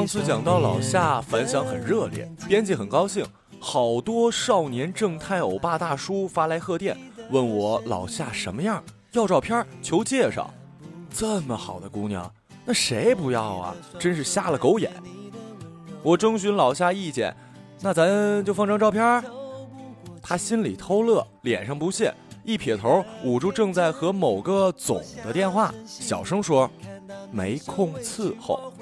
上次讲到老夏，反响很热烈，编辑很高兴，好多少年正太欧巴大叔发来贺电，问我老夏什么样，要照片，求介绍。这么好的姑娘，那谁不要啊？真是瞎了狗眼。我征询老夏意见，那咱就放张照片。他心里偷乐，脸上不屑，一撇头，捂住正在和某个总的电话，小声说：“没空伺候。”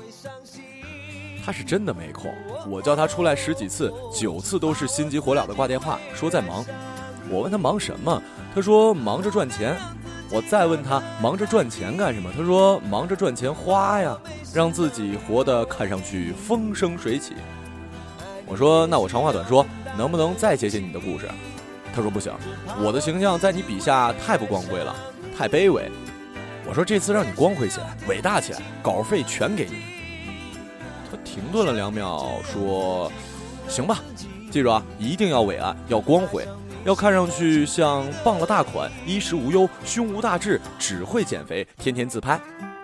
他是真的没空。我叫他出来十几次，九次都是心急火燎的挂电话，说在忙。我问他忙什么，他说忙着赚钱。我再问他忙着赚钱干什么，他说忙着赚钱花呀，让自己活得看上去风生水起。我说那我长话短说，能不能再写写你的故事？他说不行，我的形象在你笔下太不光辉了，太卑微。我说这次让你光辉起来，伟大起来，稿费全给你。停顿了两秒，说：“行吧，记住啊，一定要伟岸，要光辉。”要看上去像傍了大款，衣食无忧，胸无大志，只会减肥，天天自拍，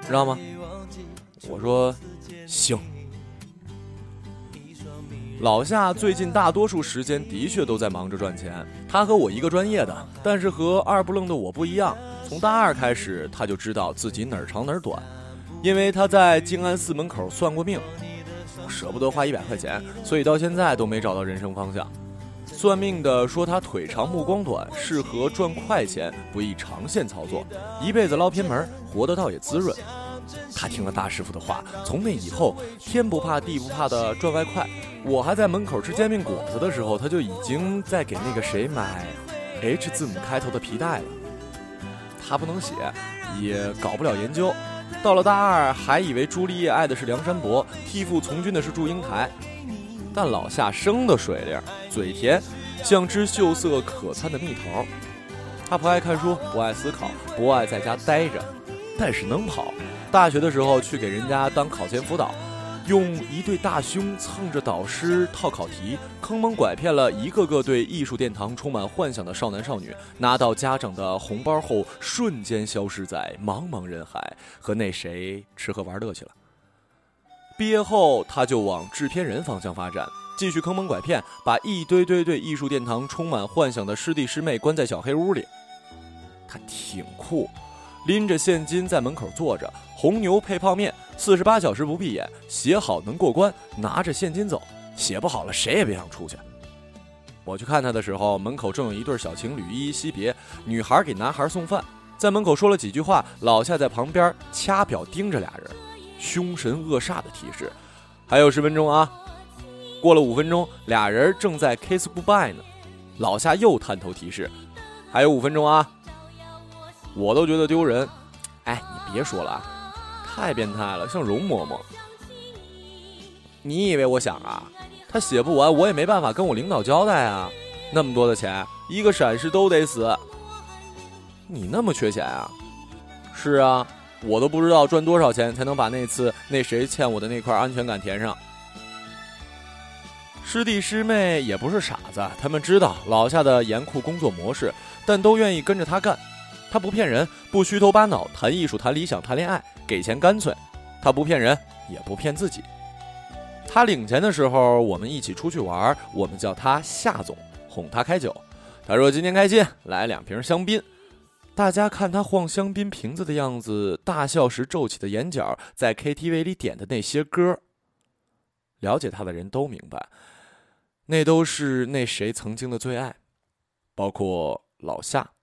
知道吗？我说行。老夏最近大多数时间的确都在忙着赚钱。他和我一个专业的，但是和二不愣的我不一样。从大二开始，他就知道自己哪儿长哪儿短，因为他在静安寺门口算过命，舍不得花一百块钱，所以到现在都没找到人生方向。算命的说他腿长目光短，适合赚快钱，不宜长线操作，一辈子捞偏门，活得倒也滋润。他听了大师傅的话，从那以后天不怕地不怕的赚外快。我还在门口吃煎饼果子的时候，他就已经在给那个谁买 H 字母开头的皮带了。他不能写，也搞不了研究。到了大二，还以为朱丽叶爱的是梁山伯，替父从军的是祝英台。但老夏生的水灵，嘴甜，像只秀色可餐的蜜桃。他不爱看书，不爱思考，不爱在家待着，但是能跑。大学的时候去给人家当考前辅导，用一对大胸蹭着导师套考题，坑蒙拐骗了一个个对艺术殿堂充满幻想的少男少女。拿到家长的红包后，瞬间消失在茫茫人海，和那谁吃喝玩乐去了。毕业后，他就往制片人方向发展，继续坑蒙拐骗，把一堆堆对艺术殿堂充满幻想的师弟师妹关在小黑屋里。他挺酷，拎着现金在门口坐着，红牛配泡面，四十八小时不闭眼，写好能过关，拿着现金走，写不好了谁也别想出去。我去看他的时候，门口正有一对小情侣依依惜别，女孩给男孩送饭，在门口说了几句话，老夏在旁边掐表盯着俩人。凶神恶煞的提示，还有十分钟啊！过了五分钟，俩人正在 kiss goodbye 呢。老夏又探头提示，还有五分钟啊！我都觉得丢人。哎，你别说了，太变态了，像容嬷嬷。你以为我想啊？他写不完，我也没办法跟我领导交代啊。那么多的钱，一个闪失都得死。你那么缺钱啊？是啊。我都不知道赚多少钱才能把那次那谁欠我的那块安全感填上。师弟师妹也不是傻子，他们知道老夏的严酷工作模式，但都愿意跟着他干。他不骗人，不虚头巴脑，谈艺术，谈理想，谈恋爱，给钱干脆。他不骗人，也不骗自己。他领钱的时候，我们一起出去玩，我们叫他夏总，哄他开酒。他说今天开心，来两瓶香槟。大家看他晃香槟瓶子的样子，大笑时皱起的眼角，在 KTV 里点的那些歌。了解他的人都明白，那都是那谁曾经的最爱，包括老夏。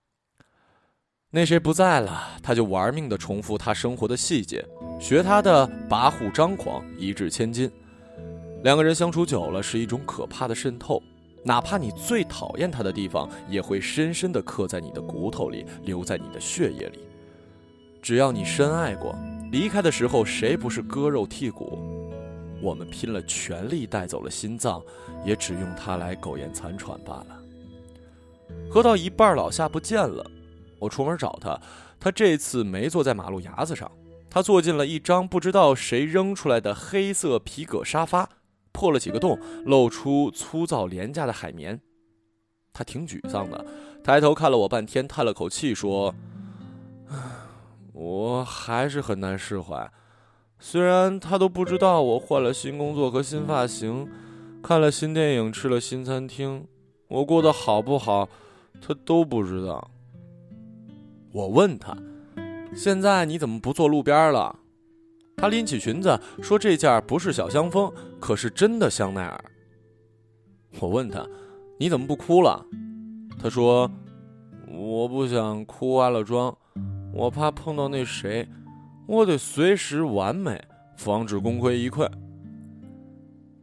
那谁不在了，他就玩命的重复他生活的细节，学他的跋扈张狂，一掷千金。两个人相处久了，是一种可怕的渗透。哪怕你最讨厌他的地方，也会深深地刻在你的骨头里，留在你的血液里。只要你深爱过，离开的时候谁不是割肉剔骨？我们拼了全力带走了心脏，也只用它来苟延残喘罢了。喝到一半，老夏不见了，我出门找他，他这次没坐在马路牙子上，他坐进了一张不知道谁扔出来的黑色皮革沙发。破了几个洞，露出粗糙廉价的海绵。他挺沮丧的，抬头看了我半天，叹了口气说：“我还是很难释怀。虽然他都不知道我换了新工作和新发型，看了新电影，吃了新餐厅，我过得好不好，他都不知道。我问他：“现在你怎么不坐路边了？”他拎起裙子说：“这件不是小香风，可是真的香奈儿。”我问他：“你怎么不哭了？”他说：“我不想哭花了妆，我怕碰到那谁，我得随时完美，防止功亏一篑。”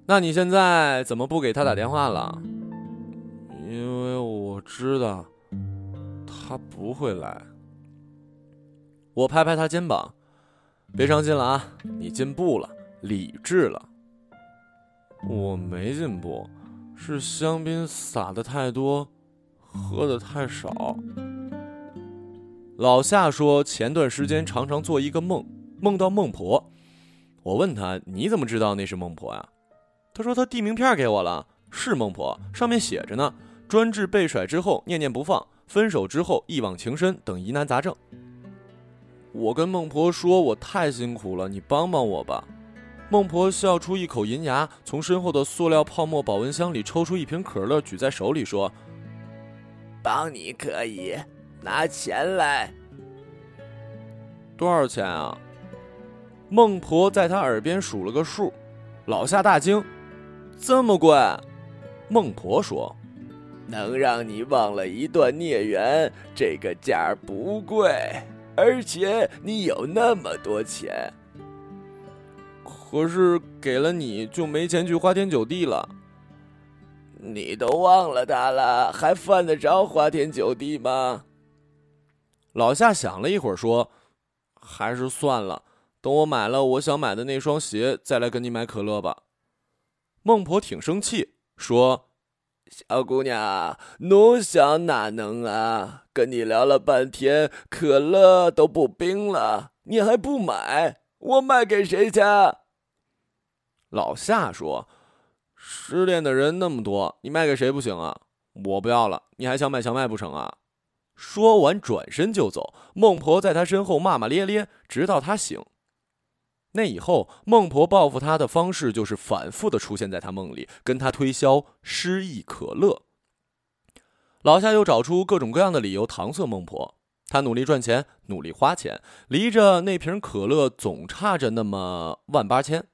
那你现在怎么不给他打电话了？因为我知道他不会来。我拍拍他肩膀，别伤心了啊，你进步了，理智了。我没进步。是香槟撒的太多，喝的太少。老夏说，前段时间常常做一个梦，梦到孟婆。我问他，你怎么知道那是孟婆呀？他说他递名片给我了，是孟婆，上面写着呢：专治被甩之后念念不放，分手之后一往情深等疑难杂症。我跟孟婆说，我太辛苦了，你帮帮我吧。孟婆笑出一口银牙，从身后的塑料泡沫保温箱里抽出一瓶可乐，举在手里说：“帮你可以，拿钱来。多少钱啊？”孟婆在他耳边数了个数，老夏大惊：“这么贵？”孟婆说：“能让你忘了一段孽缘，这个价不贵，而且你有那么多钱。”可是给了你就没钱去花天酒地了。你都忘了他了，还犯得着花天酒地吗？老夏想了一会儿，说：“还是算了，等我买了我想买的那双鞋，再来跟你买可乐吧。”孟婆挺生气，说：“小姑娘，奴想哪能啊？跟你聊了半天，可乐都不冰了，你还不买？我卖给谁去？”老夏说：“失恋的人那么多，你卖给谁不行啊？我不要了，你还想买想卖不成啊？”说完转身就走。孟婆在他身后骂骂咧咧，直到他醒。那以后，孟婆报复他的方式就是反复的出现在他梦里，跟他推销失忆可乐。老夏又找出各种各样的理由搪塞孟婆。他努力赚钱，努力花钱，离着那瓶可乐总差着那么万八千。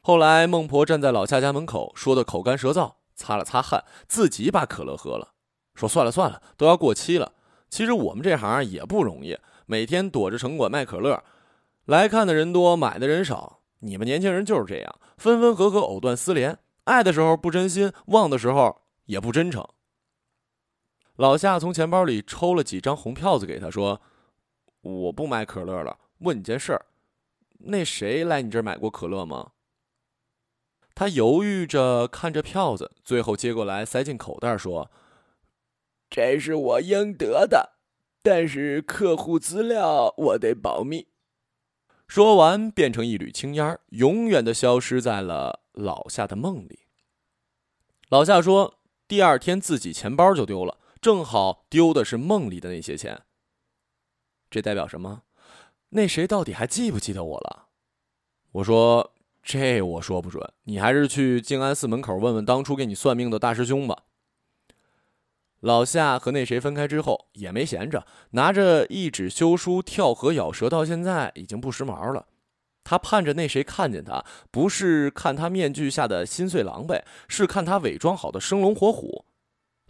后来，孟婆站在老夏家门口，说的口干舌燥，擦了擦汗，自己把可乐喝了，说：“算了算了，都要过期了。其实我们这行也不容易，每天躲着城管卖可乐，来看的人多，买的人少。你们年轻人就是这样，分分合合，藕断丝连，爱的时候不真心，忘的时候也不真诚。”老夏从钱包里抽了几张红票子给他，说：“我不买可乐了。问你件事儿，那谁来你这儿买过可乐吗？”他犹豫着看着票子，最后接过来塞进口袋，说：“这是我应得的，但是客户资料我得保密。”说完，变成一缕青烟，永远的消失在了老夏的梦里。老夏说：“第二天自己钱包就丢了，正好丢的是梦里的那些钱。这代表什么？那谁到底还记不记得我了？”我说。这我说不准，你还是去静安寺门口问问当初给你算命的大师兄吧。老夏和那谁分开之后也没闲着，拿着一纸休书跳河咬舌，到现在已经不时髦了。他盼着那谁看见他，不是看他面具下的心碎狼狈，是看他伪装好的生龙活虎。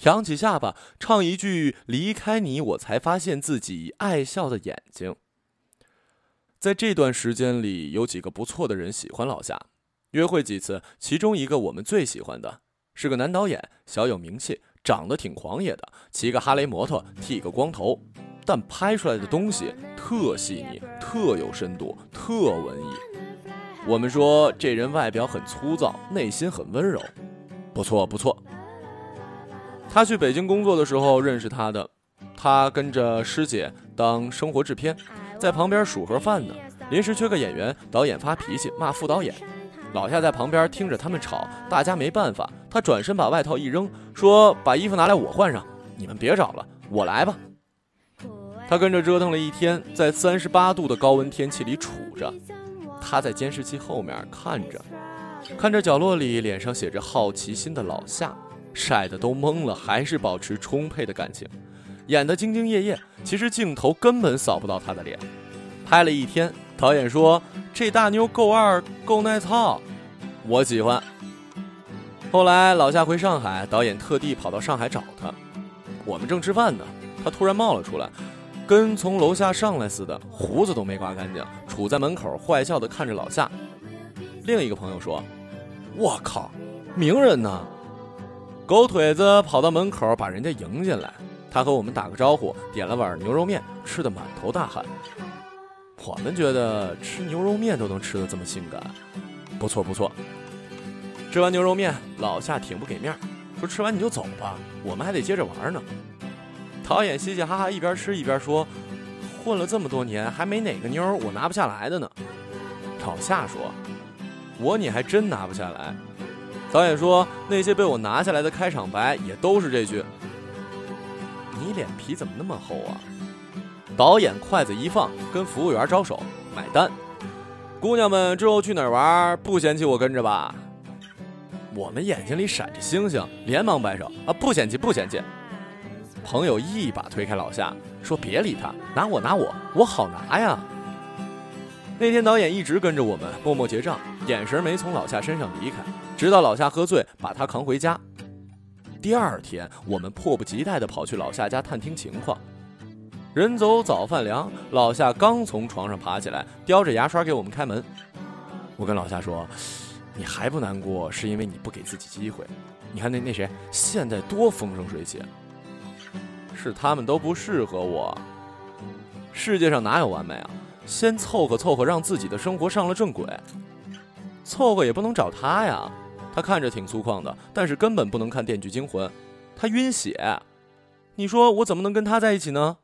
扬起下巴，唱一句“离开你，我才发现自己爱笑的眼睛”。在这段时间里，有几个不错的人喜欢老夏，约会几次。其中一个我们最喜欢的是个男导演，小有名气，长得挺狂野的，骑个哈雷摩托，剃个光头，但拍出来的东西特细腻，特有深度，特文艺。我们说这人外表很粗糙，内心很温柔，不错不错。他去北京工作的时候认识他的，他跟着师姐当生活制片。在旁边数盒饭呢，临时缺个演员，导演发脾气骂副导演，老夏在旁边听着他们吵，大家没办法，他转身把外套一扔，说：“把衣服拿来，我换上，你们别找了，我来吧。”他跟着折腾了一天，在三十八度的高温天气里杵着。他在监视器后面看着，看着角落里脸上写着好奇心的老夏，晒得都懵了，还是保持充沛的感情，演得兢兢业业。其实镜头根本扫不到他的脸。拍了一天，导演说这大妞够二，够耐操，我喜欢。后来老夏回上海，导演特地跑到上海找他，我们正吃饭呢，他突然冒了出来。跟从楼下上来似的，胡子都没刮干净，杵在门口坏笑的看着老夏。另一个朋友说：“我靠，名人呢！”狗腿子跑到门口把人家迎进来，他和我们打个招呼，点了碗牛肉面，吃的满头大汗。我们觉得吃牛肉面都能吃的这么性感，不错不错。吃完牛肉面，老夏挺不给面，说：“吃完你就走吧，我们还得接着玩呢。”导演嘻嘻哈哈，一边吃一边说：“混了这么多年，还没哪个妞我拿不下来的呢。”老夏说：“我你还真拿不下来。”导演说：“那些被我拿下来的开场白也都是这句。”你脸皮怎么那么厚啊？导演筷子一放，跟服务员招手买单。姑娘们之后去哪儿玩？不嫌弃我跟着吧？我们眼睛里闪着星星，连忙摆手啊，不嫌弃，不嫌弃。朋友一把推开老夏，说：“别理他，拿我拿我，我好拿呀。”那天导演一直跟着我们，默默结账，眼神没从老夏身上离开，直到老夏喝醉，把他扛回家。第二天，我们迫不及待地跑去老夏家探听情况。人走早饭凉，老夏刚从床上爬起来，叼着牙刷给我们开门。我跟老夏说：“你还不难过，是因为你不给自己机会。你看那那谁，现在多风生水起。”是他们都不适合我。世界上哪有完美啊？先凑合凑合，让自己的生活上了正轨。凑合也不能找他呀，他看着挺粗犷的，但是根本不能看《电锯惊魂》，他晕血。你说我怎么能跟他在一起呢？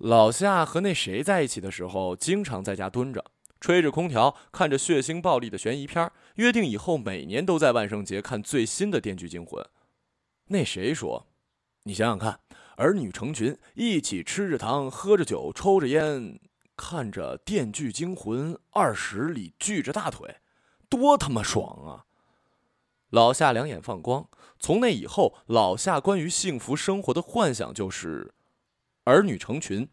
老夏和那谁在一起的时候，经常在家蹲着，吹着空调，看着血腥暴力的悬疑片，约定以后每年都在万圣节看最新的《电锯惊魂》。那谁说？你想想看，儿女成群，一起吃着糖，喝着酒，抽着烟，看着《电锯惊魂》二十里锯着大腿，多他妈爽啊！老夏两眼放光。从那以后，老夏关于幸福生活的幻想就是儿女成群，《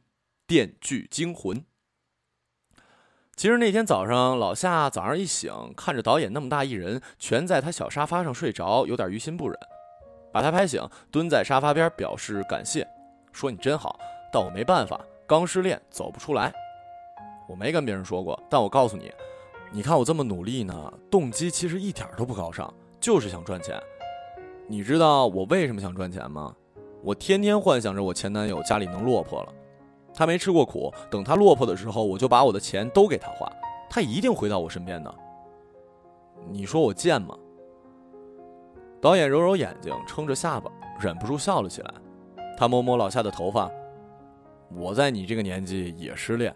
电锯惊魂》。其实那天早上，老夏早上一醒，看着导演那么大一人全在他小沙发上睡着，有点于心不忍。把他拍醒，蹲在沙发边表示感谢，说：“你真好，但我没办法，刚失恋走不出来。我没跟别人说过，但我告诉你，你看我这么努力呢，动机其实一点都不高尚，就是想赚钱。你知道我为什么想赚钱吗？我天天幻想着我前男友家里能落魄了，他没吃过苦，等他落魄的时候，我就把我的钱都给他花，他一定回到我身边的。你说我贱吗？”导演揉揉眼睛，撑着下巴，忍不住笑了起来。他摸摸老夏的头发：“我在你这个年纪也失恋，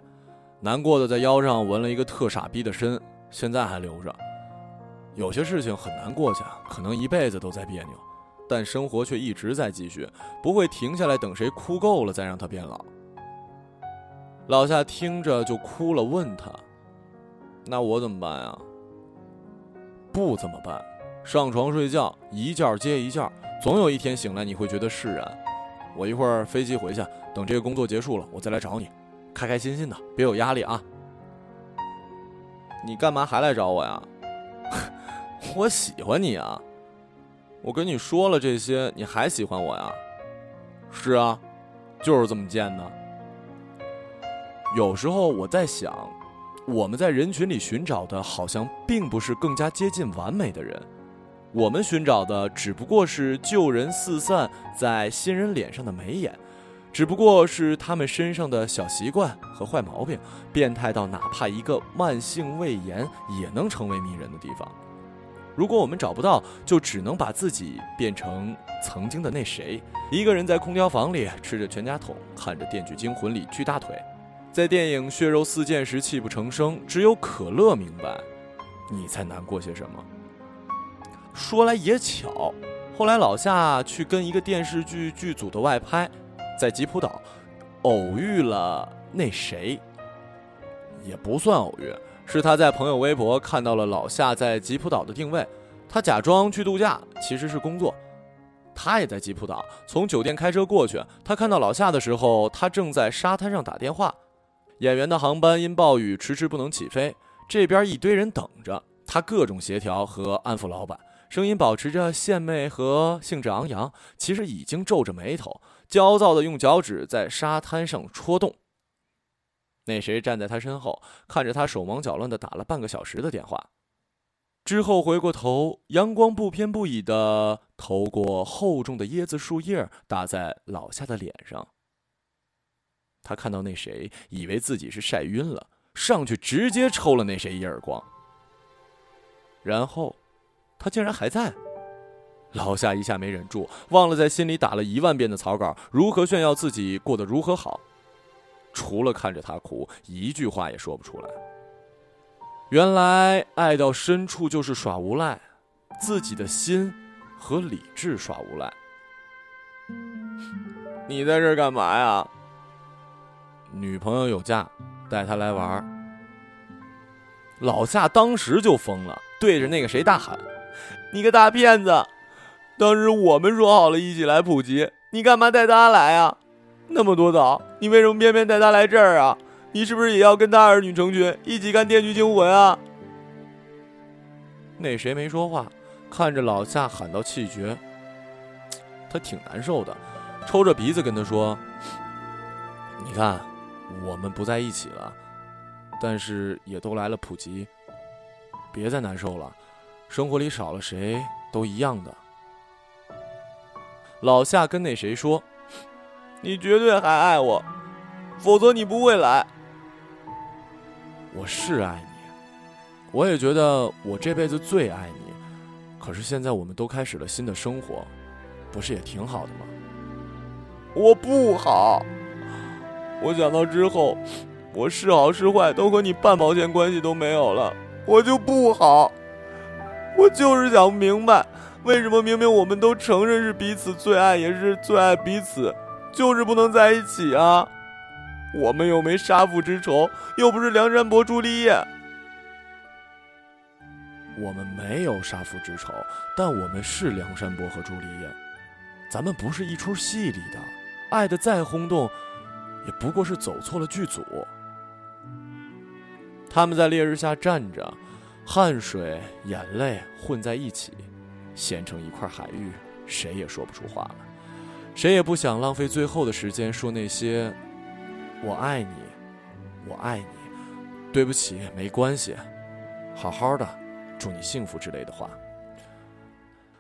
难过的在腰上纹了一个特傻逼的身，现在还留着。有些事情很难过去，可能一辈子都在别扭，但生活却一直在继续，不会停下来等谁哭够了再让他变老。”老夏听着就哭了，问他：“那我怎么办呀？”“不怎么办。”上床睡觉，一觉接一觉，总有一天醒来你会觉得释然。我一会儿飞机回去，等这个工作结束了，我再来找你，开开心心的，别有压力啊。你干嘛还来找我呀？我喜欢你啊！我跟你说了这些，你还喜欢我呀？是啊，就是这么贱的。有时候我在想，我们在人群里寻找的，好像并不是更加接近完美的人。我们寻找的只不过是旧人四散在新人脸上的眉眼，只不过是他们身上的小习惯和坏毛病，变态到哪怕一个慢性胃炎也能成为迷人的地方。如果我们找不到，就只能把自己变成曾经的那谁，一个人在空调房里吃着全家桶，看着《电锯惊魂》里锯大腿，在电影血肉四溅时泣不成声。只有可乐明白，你在难过些什么。说来也巧，后来老夏去跟一个电视剧剧组的外拍，在吉普岛，偶遇了那谁，也不算偶遇，是他在朋友微博看到了老夏在吉普岛的定位，他假装去度假，其实是工作。他也在吉普岛，从酒店开车过去。他看到老夏的时候，他正在沙滩上打电话。演员的航班因暴雨迟迟不能起飞，这边一堆人等着他，各种协调和安抚老板，声音保持着献媚和兴致昂扬，其实已经皱着眉头，焦躁地用脚趾在沙滩上戳动。那谁站在他身后，看着他手忙脚乱的打了半个小时的电话。之后回过头，阳光不偏不倚的透过厚重的椰子树叶，打在老夏的脸上。他看到那谁，以为自己是晒晕了，上去直接抽了那谁一耳光。然后，他竟然还在。老夏一下没忍住，忘了在心里打了一万遍的草稿，如何炫耀自己过得如何好，除了看着他哭，一句话也说不出来。原来爱到深处就是耍无赖，自己的心和理智耍无赖。你在这干嘛呀？女朋友有假，带她来玩。老夏当时就疯了，对着那个谁大喊：“你个大骗子！当时我们说好了一起来普吉，你干嘛带她来啊？那么多岛，你为什么偏偏带他来这儿啊？”你是不是也要跟他儿女成群，一起看《电锯惊魂》啊？那谁没说话，看着老夏喊到气绝，他挺难受的，抽着鼻子跟他说：“你看，我们不在一起了，但是也都来了普吉，别再难受了，生活里少了谁都一样的。”老夏跟那谁说：“你绝对还爱我，否则你不会来。”我是爱你，我也觉得我这辈子最爱你。可是现在我们都开始了新的生活，不是也挺好的吗？我不好，我想到之后，我是好是坏都和你半毛钱关系都没有了，我就不好。我就是想不明白，为什么明明我们都承认是彼此最爱，也是最爱彼此，就是不能在一起啊？我们又没杀父之仇，又不是梁山伯朱丽叶。我们没有杀父之仇，但我们是梁山伯和朱丽叶。咱们不是一出戏里的，爱的再轰动，也不过是走错了剧组。他们在烈日下站着，汗水、眼泪混在一起，咸成一块海域，谁也说不出话来，谁也不想浪费最后的时间说那些。我爱你，我爱你，对不起，没关系，好好的，祝你幸福之类的话。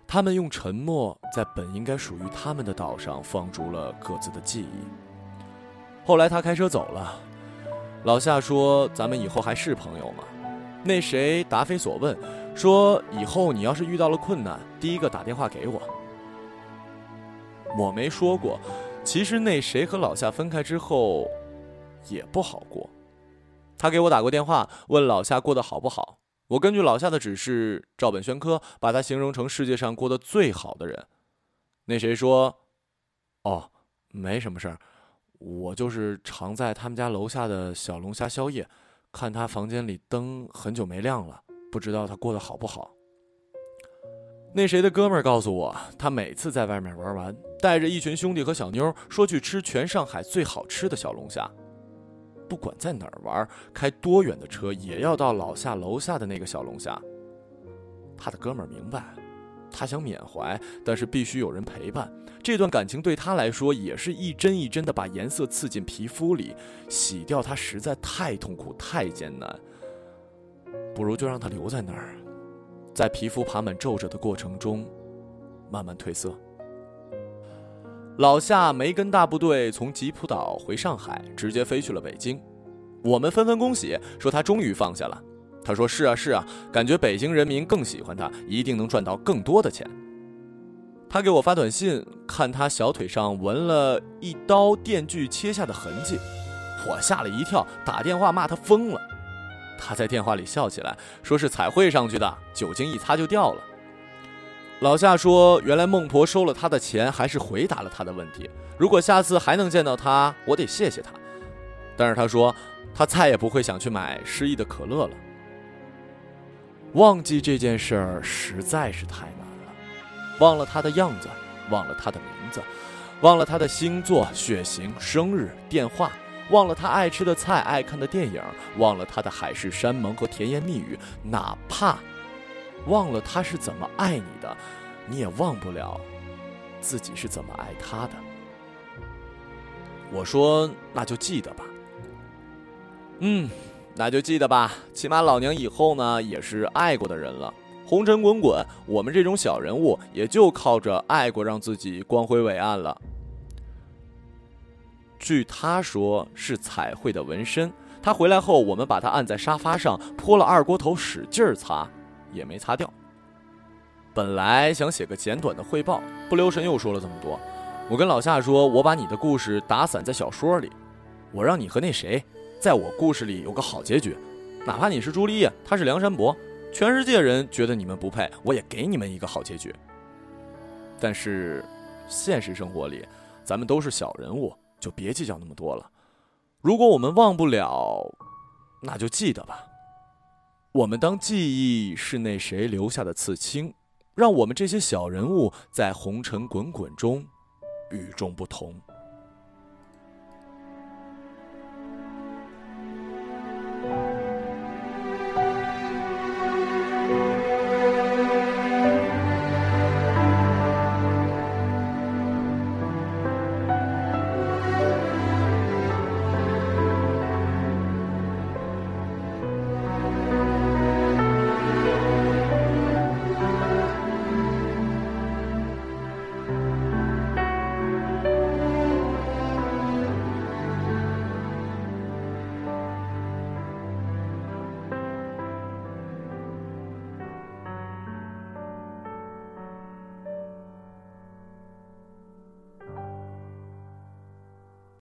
他们用沉默在本应该属于他们的岛上放逐了各自的记忆。后来他开车走了，老夏说：“咱们以后还是朋友吗？”那谁答非所问，说：“以后你要是遇到了困难，第一个打电话给我。”我没说过，其实那谁和老夏分开之后。也不好过，他给我打过电话，问老夏过得好不好。我根据老夏的指示，照本宣科，把他形容成世界上过得最好的人。那谁说：“哦，没什么事儿，我就是常在他们家楼下的小龙虾宵夜，看他房间里灯很久没亮了，不知道他过得好不好。”那谁的哥们儿告诉我，他每次在外面玩完，带着一群兄弟和小妞，说去吃全上海最好吃的小龙虾。不管在哪儿玩，开多远的车，也要到老夏楼下的那个小龙虾。他的哥们儿明白，他想缅怀，但是必须有人陪伴。这段感情对他来说，也是一针一针的把颜色刺进皮肤里，洗掉它实在太痛苦、太艰难。不如就让他留在那儿，在皮肤爬满皱褶的过程中，慢慢褪色。老夏没跟大部队从吉普岛回上海，直接飞去了北京。我们纷纷恭喜，说他终于放下了。他说：“是啊，是啊，感觉北京人民更喜欢他，一定能赚到更多的钱。”他给我发短信，看他小腿上纹了一刀电锯切下的痕迹，我吓了一跳，打电话骂他疯了。他在电话里笑起来，说是彩绘上去的，酒精一擦就掉了。老夏说：“原来孟婆收了他的钱，还是回答了他的问题。如果下次还能见到他，我得谢谢他。但是他说，他再也不会想去买失忆的可乐了。忘记这件事儿实在是太难了，忘了他的样子，忘了他的名字，忘了他的星座、血型、生日、电话，忘了他爱吃的菜、爱看的电影，忘了他的海誓山盟和甜言蜜语，哪怕……”忘了他是怎么爱你的，你也忘不了自己是怎么爱他的。我说，那就记得吧。嗯，那就记得吧。起码老娘以后呢，也是爱过的人了。红尘滚滚，我们这种小人物也就靠着爱过，让自己光辉伟岸了。据他说，是彩绘的纹身。他回来后，我们把他按在沙发上，泼了二锅头，使劲擦。也没擦掉。本来想写个简短的汇报，不留神又说了这么多。我跟老夏说：“我把你的故事打散在小说里，我让你和那谁，在我故事里有个好结局。哪怕你是朱丽叶，他是梁山伯，全世界人觉得你们不配，我也给你们一个好结局。但是，现实生活里，咱们都是小人物，就别计较那么多了。如果我们忘不了，那就记得吧。”我们当记忆是那谁留下的刺青，让我们这些小人物在红尘滚滚中与众不同。